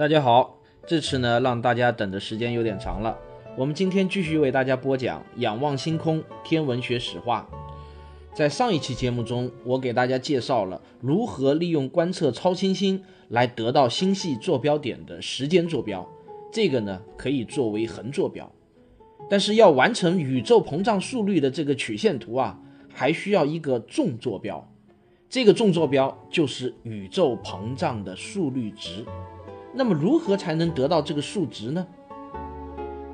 大家好，这次呢让大家等的时间有点长了。我们今天继续为大家播讲《仰望星空：天文学史话》。在上一期节目中，我给大家介绍了如何利用观测超新星来得到星系坐标点的时间坐标，这个呢可以作为横坐标。但是要完成宇宙膨胀速率的这个曲线图啊，还需要一个纵坐标。这个纵坐标就是宇宙膨胀的速率值。那么如何才能得到这个数值呢？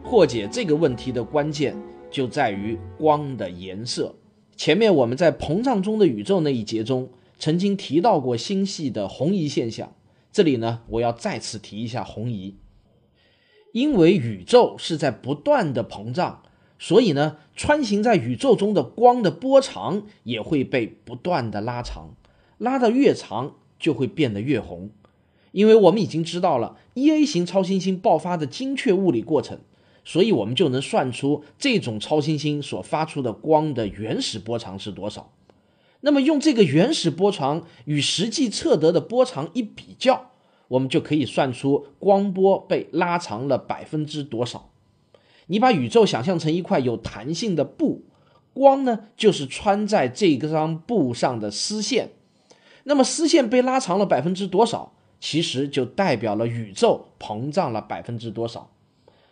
破解这个问题的关键就在于光的颜色。前面我们在膨胀中的宇宙那一节中曾经提到过星系的红移现象，这里呢我要再次提一下红移。因为宇宙是在不断的膨胀，所以呢穿行在宇宙中的光的波长也会被不断的拉长，拉得越长就会变得越红。因为我们已经知道了 E A 型超新星爆发的精确物理过程，所以我们就能算出这种超新星所发出的光的原始波长是多少。那么用这个原始波长与实际测得的波长一比较，我们就可以算出光波被拉长了百分之多少。你把宇宙想象成一块有弹性的布，光呢就是穿在这张布上的丝线。那么丝线被拉长了百分之多少？其实就代表了宇宙膨胀了百分之多少。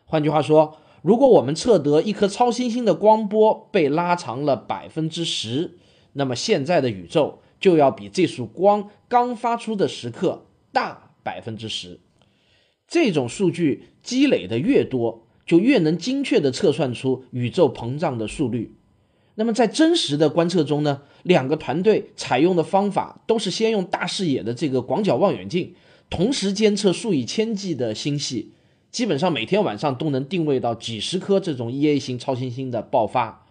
换句话说，如果我们测得一颗超新星的光波被拉长了百分之十，那么现在的宇宙就要比这束光刚发出的时刻大百分之十。这种数据积累的越多，就越能精确地测算出宇宙膨胀的速率。那么在真实的观测中呢，两个团队采用的方法都是先用大视野的这个广角望远镜，同时监测数以千计的星系，基本上每天晚上都能定位到几十颗这种 E A 型超新星的爆发。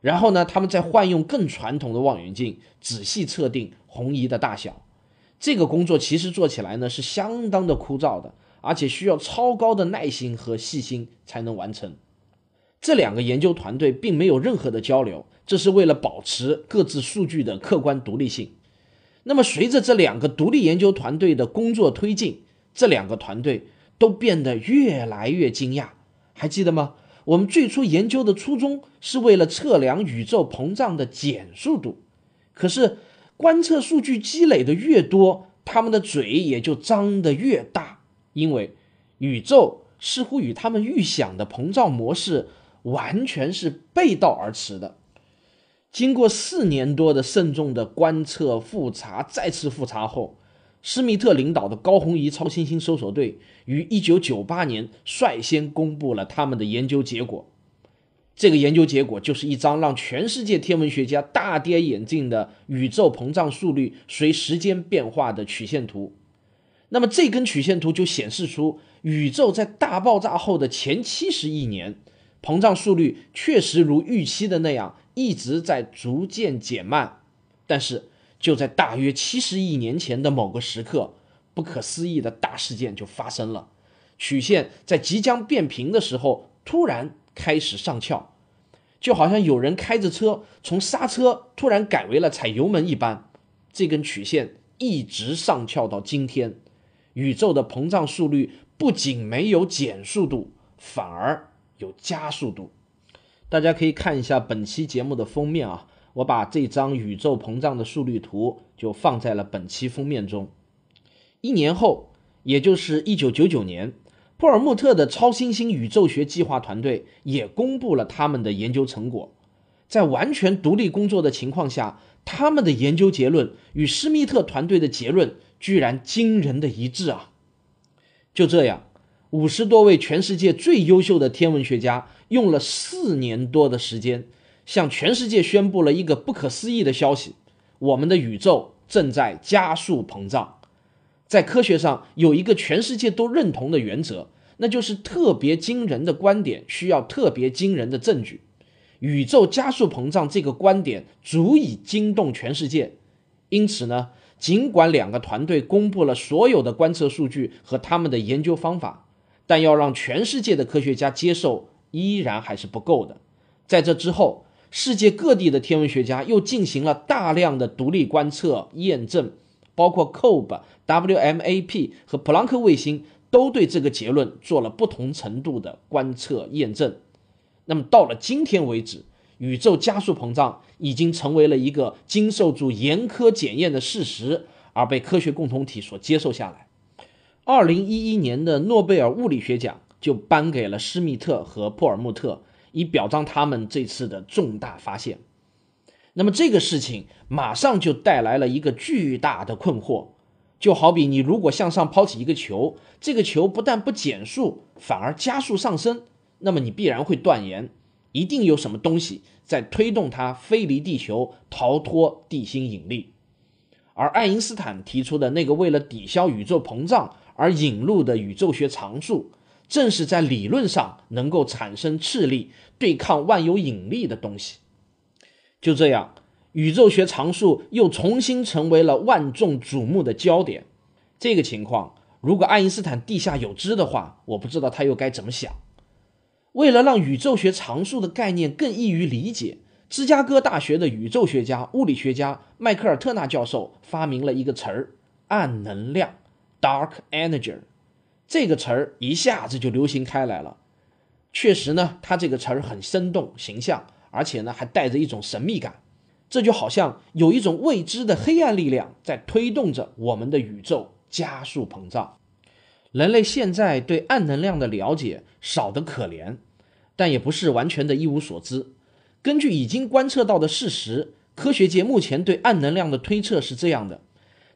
然后呢，他们再换用更传统的望远镜，仔细测定红移的大小。这个工作其实做起来呢是相当的枯燥的，而且需要超高的耐心和细心才能完成。这两个研究团队并没有任何的交流，这是为了保持各自数据的客观独立性。那么，随着这两个独立研究团队的工作推进，这两个团队都变得越来越惊讶。还记得吗？我们最初研究的初衷是为了测量宇宙膨胀的减速度，可是观测数据积累的越多，他们的嘴也就张得越大，因为宇宙似乎与他们预想的膨胀模式。完全是背道而驰的。经过四年多的慎重的观测、复查、再次复查后，施密特领导的高红移超新星搜索队于1998年率先公布了他们的研究结果。这个研究结果就是一张让全世界天文学家大跌眼镜的宇宙膨胀速率随时间变化的曲线图。那么这根曲线图就显示出宇宙在大爆炸后的前七十亿年。膨胀速率确实如预期的那样一直在逐渐减慢，但是就在大约七十亿年前的某个时刻，不可思议的大事件就发生了。曲线在即将变平的时候，突然开始上翘，就好像有人开着车从刹车突然改为了踩油门一般。这根曲线一直上翘到今天，宇宙的膨胀速率不仅没有减速度，反而。有加速度，大家可以看一下本期节目的封面啊，我把这张宇宙膨胀的速率图就放在了本期封面中。一年后，也就是一九九九年，珀尔穆特的超新星宇宙学计划团队也公布了他们的研究成果。在完全独立工作的情况下，他们的研究结论与施密特团队的结论居然惊人的一致啊！就这样。五十多位全世界最优秀的天文学家用了四年多的时间，向全世界宣布了一个不可思议的消息：我们的宇宙正在加速膨胀。在科学上有一个全世界都认同的原则，那就是特别惊人的观点需要特别惊人的证据。宇宙加速膨胀这个观点足以惊动全世界，因此呢，尽管两个团队公布了所有的观测数据和他们的研究方法，但要让全世界的科学家接受，依然还是不够的。在这之后，世界各地的天文学家又进行了大量的独立观测验证，包括 COBE、WMAP 和普朗克卫星都对这个结论做了不同程度的观测验证。那么到了今天为止，宇宙加速膨胀已经成为了一个经受住严苛检验的事实，而被科学共同体所接受下来。二零一一年的诺贝尔物理学奖就颁给了施密特和珀尔穆特，以表彰他们这次的重大发现。那么这个事情马上就带来了一个巨大的困惑，就好比你如果向上抛起一个球，这个球不但不减速，反而加速上升。那么你必然会断言，一定有什么东西在推动它飞离地球，逃脱地心引力。而爱因斯坦提出的那个为了抵消宇宙膨胀而引入的宇宙学常数，正是在理论上能够产生斥力对抗万有引力的东西。就这样，宇宙学常数又重新成为了万众瞩目的焦点。这个情况，如果爱因斯坦地下有知的话，我不知道他又该怎么想。为了让宇宙学常数的概念更易于理解，芝加哥大学的宇宙学家、物理学家迈克尔·特纳教授发明了一个词儿——暗能量 （dark energy）。这个词儿一下子就流行开来了。确实呢，它这个词儿很生动形象，而且呢还带着一种神秘感。这就好像有一种未知的黑暗力量在推动着我们的宇宙加速膨胀。人类现在对暗能量的了解少得可怜，但也不是完全的一无所知。根据已经观测到的事实，科学界目前对暗能量的推测是这样的：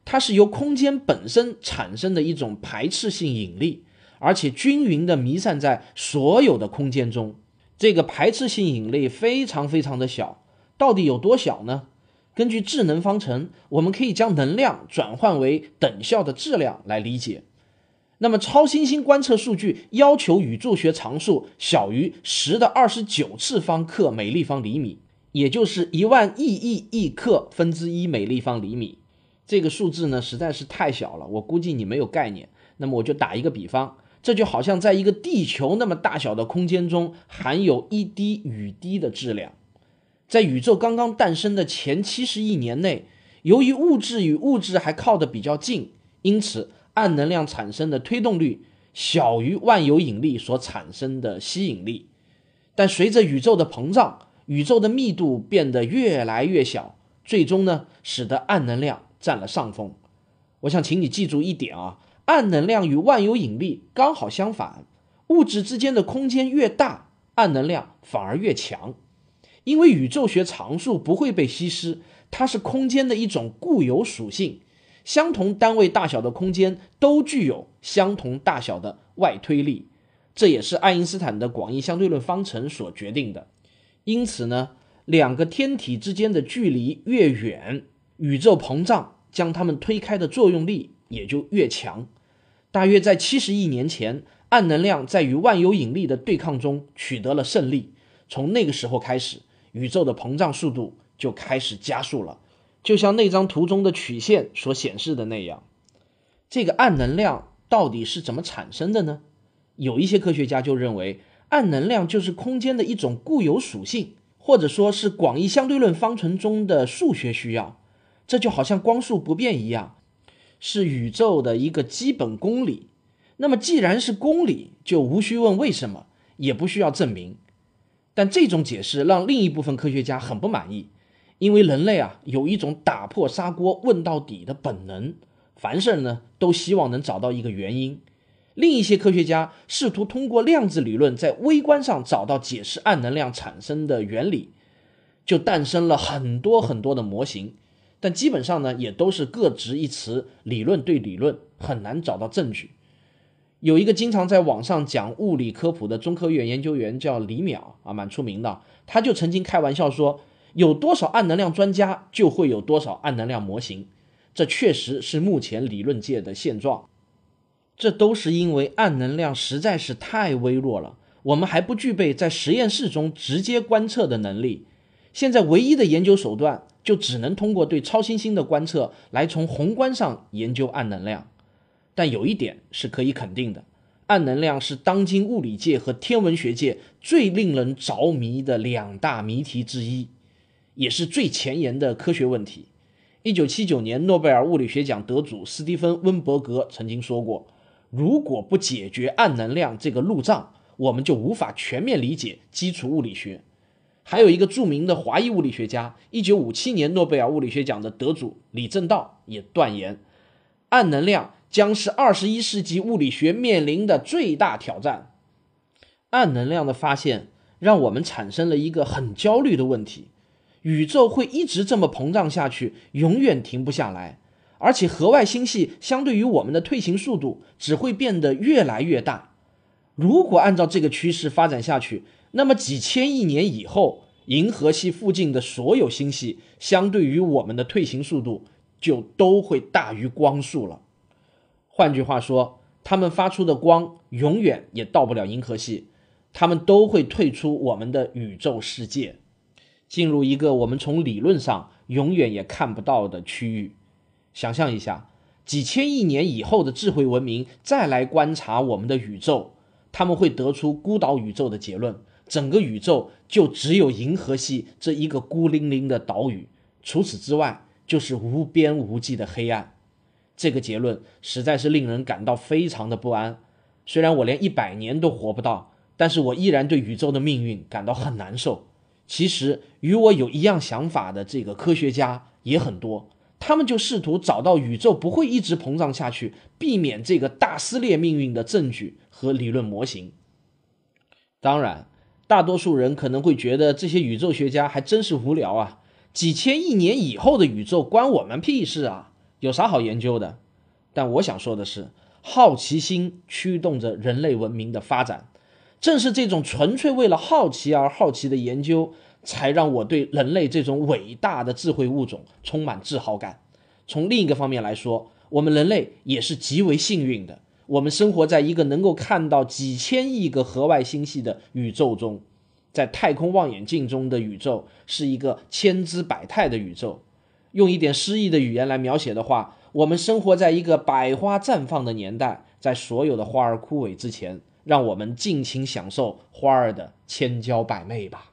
它是由空间本身产生的一种排斥性引力，而且均匀地弥散在所有的空间中。这个排斥性引力非常非常的小，到底有多小呢？根据智能方程，我们可以将能量转换为等效的质量来理解。那么，超新星观测数据要求宇宙学常数小于十的二十九次方克每立方厘米，也就是一万亿亿亿克分之一每立方厘米。这个数字呢，实在是太小了，我估计你没有概念。那么，我就打一个比方，这就好像在一个地球那么大小的空间中，含有一滴雨滴的质量。在宇宙刚刚诞生的前七十亿年内，由于物质与物质还靠得比较近，因此。暗能量产生的推动力小于万有引力所产生的吸引力，但随着宇宙的膨胀，宇宙的密度变得越来越小，最终呢，使得暗能量占了上风。我想请你记住一点啊，暗能量与万有引力刚好相反，物质之间的空间越大，暗能量反而越强，因为宇宙学常数不会被稀释，它是空间的一种固有属性。相同单位大小的空间都具有相同大小的外推力，这也是爱因斯坦的广义相对论方程所决定的。因此呢，两个天体之间的距离越远，宇宙膨胀将它们推开的作用力也就越强。大约在七十亿年前，暗能量在与万有引力的对抗中取得了胜利。从那个时候开始，宇宙的膨胀速度就开始加速了。就像那张图中的曲线所显示的那样，这个暗能量到底是怎么产生的呢？有一些科学家就认为，暗能量就是空间的一种固有属性，或者说是广义相对论方程中的数学需要。这就好像光速不变一样，是宇宙的一个基本公理。那么既然是公理，就无需问为什么，也不需要证明。但这种解释让另一部分科学家很不满意。因为人类啊有一种打破砂锅问到底的本能，凡事呢都希望能找到一个原因。另一些科学家试图通过量子理论在微观上找到解释暗能量产生的原理，就诞生了很多很多的模型，但基本上呢也都是各执一词，理论对理论，很难找到证据。有一个经常在网上讲物理科普的中科院研究员叫李淼啊，蛮出名的，他就曾经开玩笑说。有多少暗能量专家，就会有多少暗能量模型。这确实是目前理论界的现状。这都是因为暗能量实在是太微弱了，我们还不具备在实验室中直接观测的能力。现在唯一的研究手段，就只能通过对超新星的观测来从宏观上研究暗能量。但有一点是可以肯定的。暗能量是当今物理界和天文学界最令人着迷的两大谜题之一，也是最前沿的科学问题。一九七九年诺贝尔物理学奖得主斯蒂芬·温伯格曾经说过：“如果不解决暗能量这个路障，我们就无法全面理解基础物理学。”还有一个著名的华裔物理学家，一九五七年诺贝尔物理学奖的得主李政道也断言，暗能量。将是二十一世纪物理学面临的最大挑战。暗能量的发现让我们产生了一个很焦虑的问题：宇宙会一直这么膨胀下去，永远停不下来。而且河外星系相对于我们的退行速度只会变得越来越大。如果按照这个趋势发展下去，那么几千亿年以后，银河系附近的所有星系相对于我们的退行速度就都会大于光速了。换句话说，它们发出的光永远也到不了银河系，它们都会退出我们的宇宙世界，进入一个我们从理论上永远也看不到的区域。想象一下，几千亿年以后的智慧文明再来观察我们的宇宙，他们会得出孤岛宇宙的结论：整个宇宙就只有银河系这一个孤零零的岛屿，除此之外就是无边无际的黑暗。这个结论实在是令人感到非常的不安。虽然我连一百年都活不到，但是我依然对宇宙的命运感到很难受。其实与我有一样想法的这个科学家也很多，他们就试图找到宇宙不会一直膨胀下去，避免这个大撕裂命运的证据和理论模型。当然，大多数人可能会觉得这些宇宙学家还真是无聊啊！几千亿年以后的宇宙关我们屁事啊！有啥好研究的？但我想说的是，好奇心驱动着人类文明的发展。正是这种纯粹为了好奇而好奇的研究，才让我对人类这种伟大的智慧物种充满自豪感。从另一个方面来说，我们人类也是极为幸运的。我们生活在一个能够看到几千亿个河外星系的宇宙中，在太空望远镜中的宇宙是一个千姿百态的宇宙。用一点诗意的语言来描写的话，我们生活在一个百花绽放的年代，在所有的花儿枯萎之前，让我们尽情享受花儿的千娇百媚吧。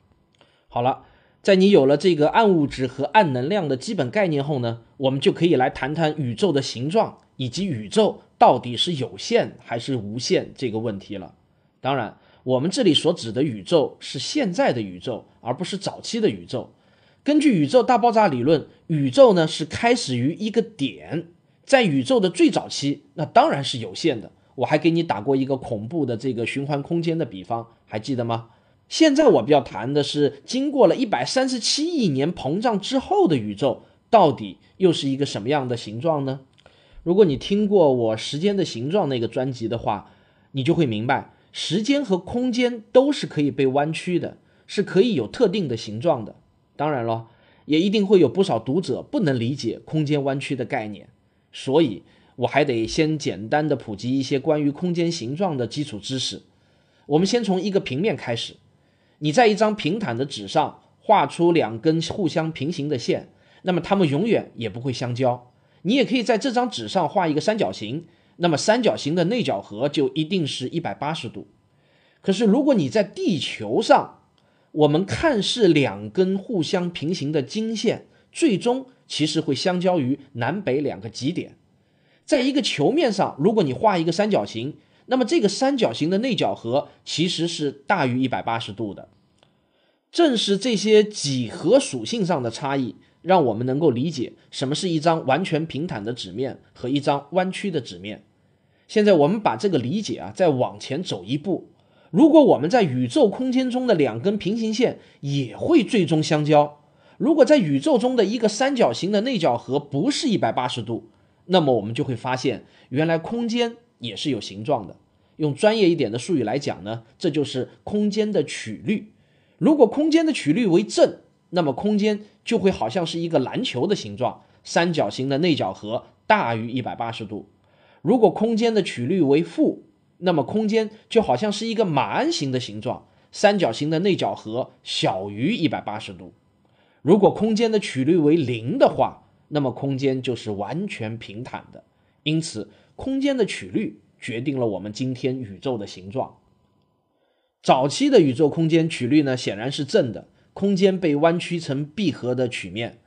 好了，在你有了这个暗物质和暗能量的基本概念后呢，我们就可以来谈谈宇宙的形状以及宇宙到底是有限还是无限这个问题了。当然，我们这里所指的宇宙是现在的宇宙，而不是早期的宇宙。根据宇宙大爆炸理论，宇宙呢是开始于一个点，在宇宙的最早期，那当然是有限的。我还给你打过一个恐怖的这个循环空间的比方，还记得吗？现在我们要谈的是，经过了一百三十七亿年膨胀之后的宇宙，到底又是一个什么样的形状呢？如果你听过我《时间的形状》那个专辑的话，你就会明白，时间和空间都是可以被弯曲的，是可以有特定的形状的。当然了，也一定会有不少读者不能理解空间弯曲的概念，所以我还得先简单的普及一些关于空间形状的基础知识。我们先从一个平面开始，你在一张平坦的纸上画出两根互相平行的线，那么它们永远也不会相交。你也可以在这张纸上画一个三角形，那么三角形的内角和就一定是一百八十度。可是如果你在地球上，我们看似两根互相平行的经线，最终其实会相交于南北两个极点。在一个球面上，如果你画一个三角形，那么这个三角形的内角和其实是大于一百八十度的。正是这些几何属性上的差异，让我们能够理解什么是一张完全平坦的纸面和一张弯曲的纸面。现在我们把这个理解啊，再往前走一步。如果我们在宇宙空间中的两根平行线也会最终相交，如果在宇宙中的一个三角形的内角和不是一百八十度，那么我们就会发现，原来空间也是有形状的。用专业一点的术语来讲呢，这就是空间的曲率。如果空间的曲率为正，那么空间就会好像是一个篮球的形状，三角形的内角和大于一百八十度。如果空间的曲率为负，那么空间就好像是一个马鞍形的形状，三角形的内角和小于一百八十度。如果空间的曲率为零的话，那么空间就是完全平坦的。因此，空间的曲率决定了我们今天宇宙的形状。早期的宇宙空间曲率呢，显然是正的，空间被弯曲成闭合的曲面。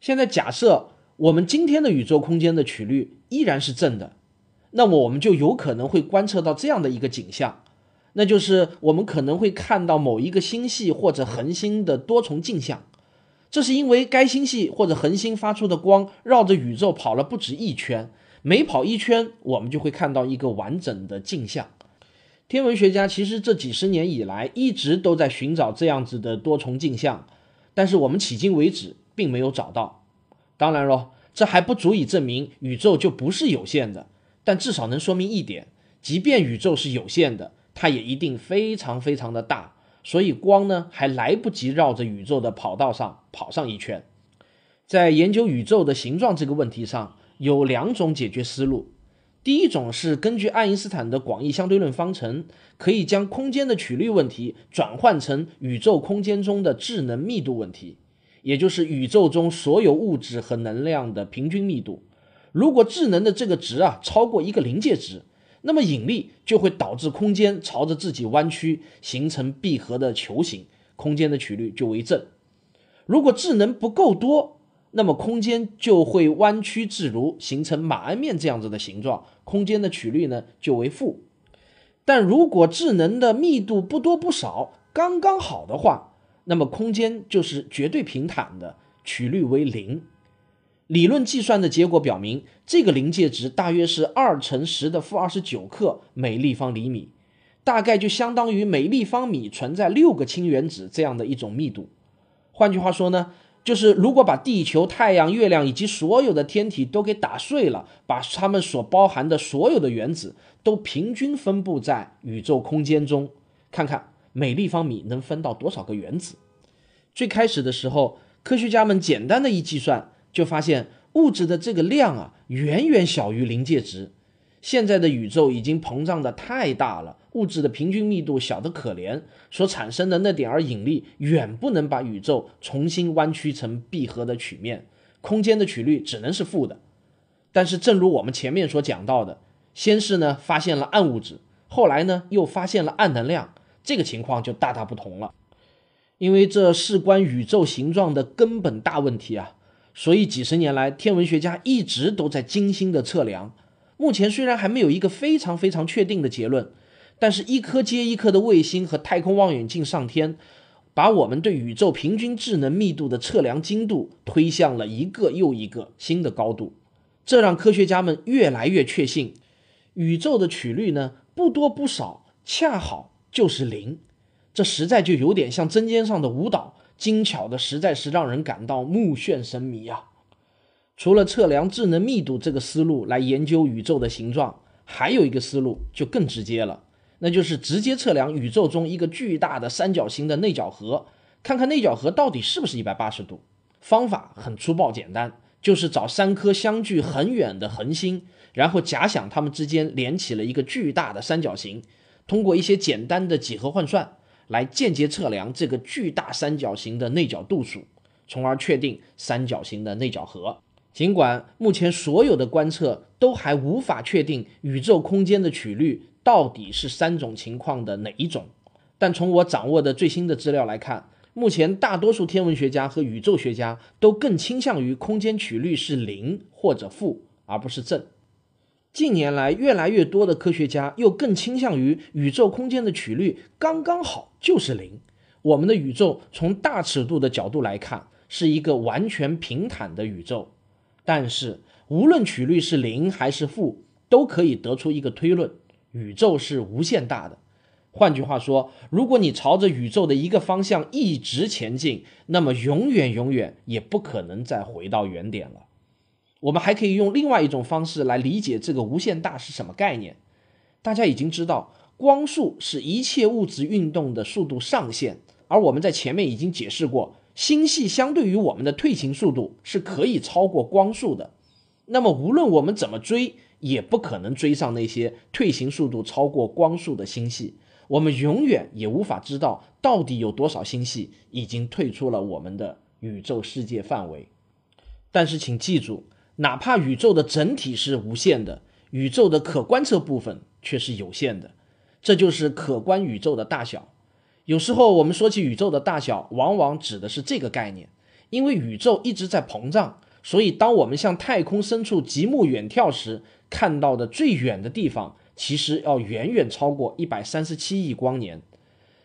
现在假设我们今天的宇宙空间的曲率依然是正的，那么我们就有可能会观测到这样的一个景象，那就是我们可能会看到某一个星系或者恒星的多重镜像。这是因为该星系或者恒星发出的光绕着宇宙跑了不止一圈，每跑一圈，我们就会看到一个完整的镜像。天文学家其实这几十年以来一直都在寻找这样子的多重镜像，但是我们迄今为止并没有找到。当然喽，这还不足以证明宇宙就不是有限的，但至少能说明一点：即便宇宙是有限的，它也一定非常非常的大。所以光呢还来不及绕着宇宙的跑道上跑上一圈。在研究宇宙的形状这个问题上，有两种解决思路。第一种是根据爱因斯坦的广义相对论方程，可以将空间的曲率问题转换成宇宙空间中的智能密度问题，也就是宇宙中所有物质和能量的平均密度。如果智能的这个值啊超过一个临界值，那么引力就会导致空间朝着自己弯曲，形成闭合的球形，空间的曲率就为正。如果智能不够多，那么空间就会弯曲自如，形成马鞍面这样子的形状，空间的曲率呢就为负。但如果质能的密度不多不少，刚刚好的话，那么空间就是绝对平坦的，曲率为零。理论计算的结果表明，这个临界值大约是二乘十的负二十九克每立方厘米，大概就相当于每立方米存在六个氢原子这样的一种密度。换句话说呢？就是如果把地球、太阳、月亮以及所有的天体都给打碎了，把它们所包含的所有的原子都平均分布在宇宙空间中，看看每立方米能分到多少个原子。最开始的时候，科学家们简单的一计算，就发现物质的这个量啊，远远小于临界值。现在的宇宙已经膨胀的太大了，物质的平均密度小得可怜，所产生的那点儿引力远不能把宇宙重新弯曲成闭合的曲面，空间的曲率只能是负的。但是，正如我们前面所讲到的，先是呢发现了暗物质，后来呢又发现了暗能量，这个情况就大大不同了。因为这事关宇宙形状的根本大问题啊，所以几十年来，天文学家一直都在精心的测量。目前虽然还没有一个非常非常确定的结论，但是一颗接一颗的卫星和太空望远镜上天，把我们对宇宙平均智能密度的测量精度推向了一个又一个新的高度。这让科学家们越来越确信，宇宙的曲率呢不多不少，恰好就是零。这实在就有点像针尖上的舞蹈，精巧的实在是让人感到目眩神迷啊！除了测量智能密度这个思路来研究宇宙的形状，还有一个思路就更直接了，那就是直接测量宇宙中一个巨大的三角形的内角和，看看内角和到底是不是一百八十度。方法很粗暴简单，就是找三颗相距很远的恒星，然后假想它们之间连起了一个巨大的三角形，通过一些简单的几何换算来间接测量这个巨大三角形的内角度数，从而确定三角形的内角和。尽管目前所有的观测都还无法确定宇宙空间的曲率到底是三种情况的哪一种，但从我掌握的最新的资料来看，目前大多数天文学家和宇宙学家都更倾向于空间曲率是零或者负，而不是正。近年来，越来越多的科学家又更倾向于宇宙空间的曲率刚刚好就是零。我们的宇宙从大尺度的角度来看，是一个完全平坦的宇宙。但是，无论曲率是零还是负，都可以得出一个推论：宇宙是无限大的。换句话说，如果你朝着宇宙的一个方向一直前进，那么永远永远也不可能再回到原点了。我们还可以用另外一种方式来理解这个无限大是什么概念。大家已经知道，光速是一切物质运动的速度上限，而我们在前面已经解释过。星系相对于我们的退行速度是可以超过光速的。那么无论我们怎么追，也不可能追上那些退行速度超过光速的星系。我们永远也无法知道到底有多少星系已经退出了我们的宇宙世界范围。但是请记住，哪怕宇宙的整体是无限的，宇宙的可观测部分却是有限的。这就是可观宇宙的大小。有时候我们说起宇宙的大小，往往指的是这个概念，因为宇宙一直在膨胀。所以，当我们向太空深处极目远眺时，看到的最远的地方，其实要远远超过一百三十七亿光年。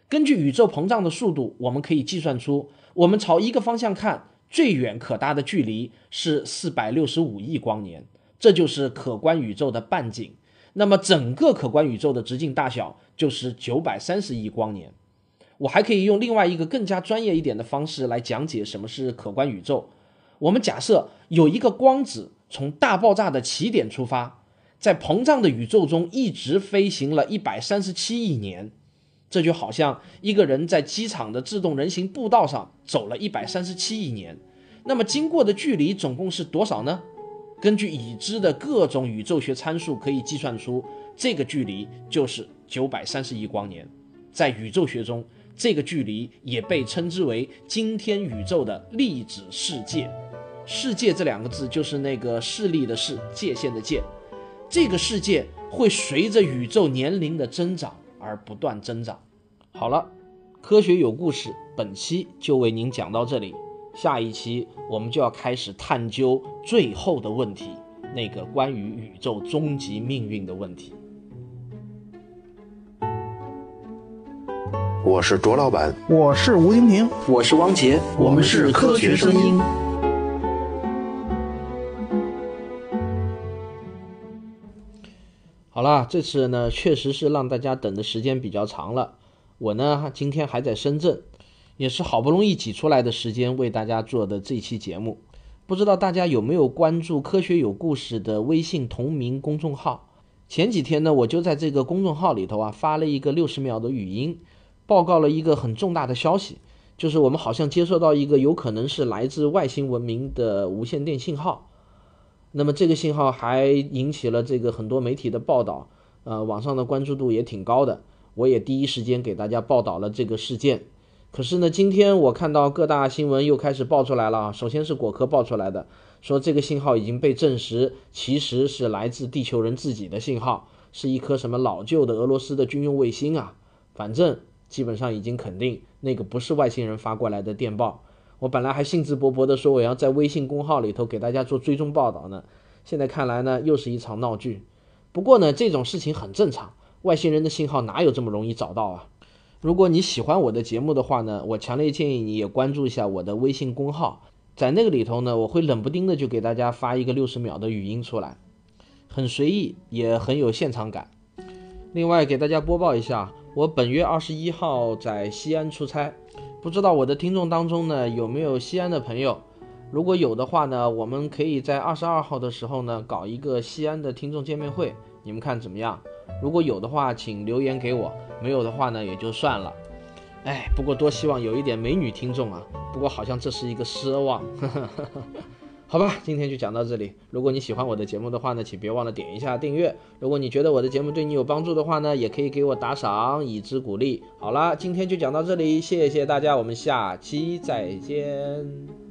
根据宇宙膨胀的速度，我们可以计算出，我们朝一个方向看，最远可达的距离是四百六十五亿光年，这就是可观宇宙的半径。那么，整个可观宇宙的直径大小就是九百三十亿光年。我还可以用另外一个更加专业一点的方式来讲解什么是可观宇宙。我们假设有一个光子从大爆炸的起点出发，在膨胀的宇宙中一直飞行了一百三十七亿年，这就好像一个人在机场的自动人行步道上走了一百三十七亿年。那么经过的距离总共是多少呢？根据已知的各种宇宙学参数，可以计算出这个距离就是九百三十亿光年。在宇宙学中，这个距离也被称之为今天宇宙的粒子世界。世界这两个字就是那个势力的势，界限的界。这个世界会随着宇宙年龄的增长而不断增长。好了，科学有故事，本期就为您讲到这里。下一期我们就要开始探究最后的问题，那个关于宇宙终极命运的问题。我是卓老板，我是吴婷婷，我是汪杰，我们是科学声音。好啦，这次呢确实是让大家等的时间比较长了。我呢今天还在深圳，也是好不容易挤出来的时间为大家做的这期节目。不知道大家有没有关注“科学有故事”的微信同名公众号？前几天呢，我就在这个公众号里头啊发了一个六十秒的语音，报告了一个很重大的消息，就是我们好像接收到一个有可能是来自外星文明的无线电信号。那么这个信号还引起了这个很多媒体的报道，呃，网上的关注度也挺高的。我也第一时间给大家报道了这个事件。可是呢，今天我看到各大新闻又开始爆出来了啊。首先是果壳爆出来的，说这个信号已经被证实，其实是来自地球人自己的信号，是一颗什么老旧的俄罗斯的军用卫星啊。反正基本上已经肯定那个不是外星人发过来的电报。我本来还兴致勃勃地说我要在微信公号里头给大家做追踪报道呢，现在看来呢又是一场闹剧。不过呢这种事情很正常，外星人的信号哪有这么容易找到啊？如果你喜欢我的节目的话呢，我强烈建议你也关注一下我的微信公号，在那个里头呢我会冷不丁的就给大家发一个六十秒的语音出来，很随意也很有现场感。另外给大家播报一下，我本月二十一号在西安出差。不知道我的听众当中呢有没有西安的朋友？如果有的话呢，我们可以在二十二号的时候呢搞一个西安的听众见面会，你们看怎么样？如果有的话，请留言给我；没有的话呢，也就算了。哎，不过多希望有一点美女听众啊。不过好像这是一个奢望。好吧，今天就讲到这里。如果你喜欢我的节目的话呢，请别忘了点一下订阅。如果你觉得我的节目对你有帮助的话呢，也可以给我打赏以资鼓励。好啦，今天就讲到这里，谢谢大家，我们下期再见。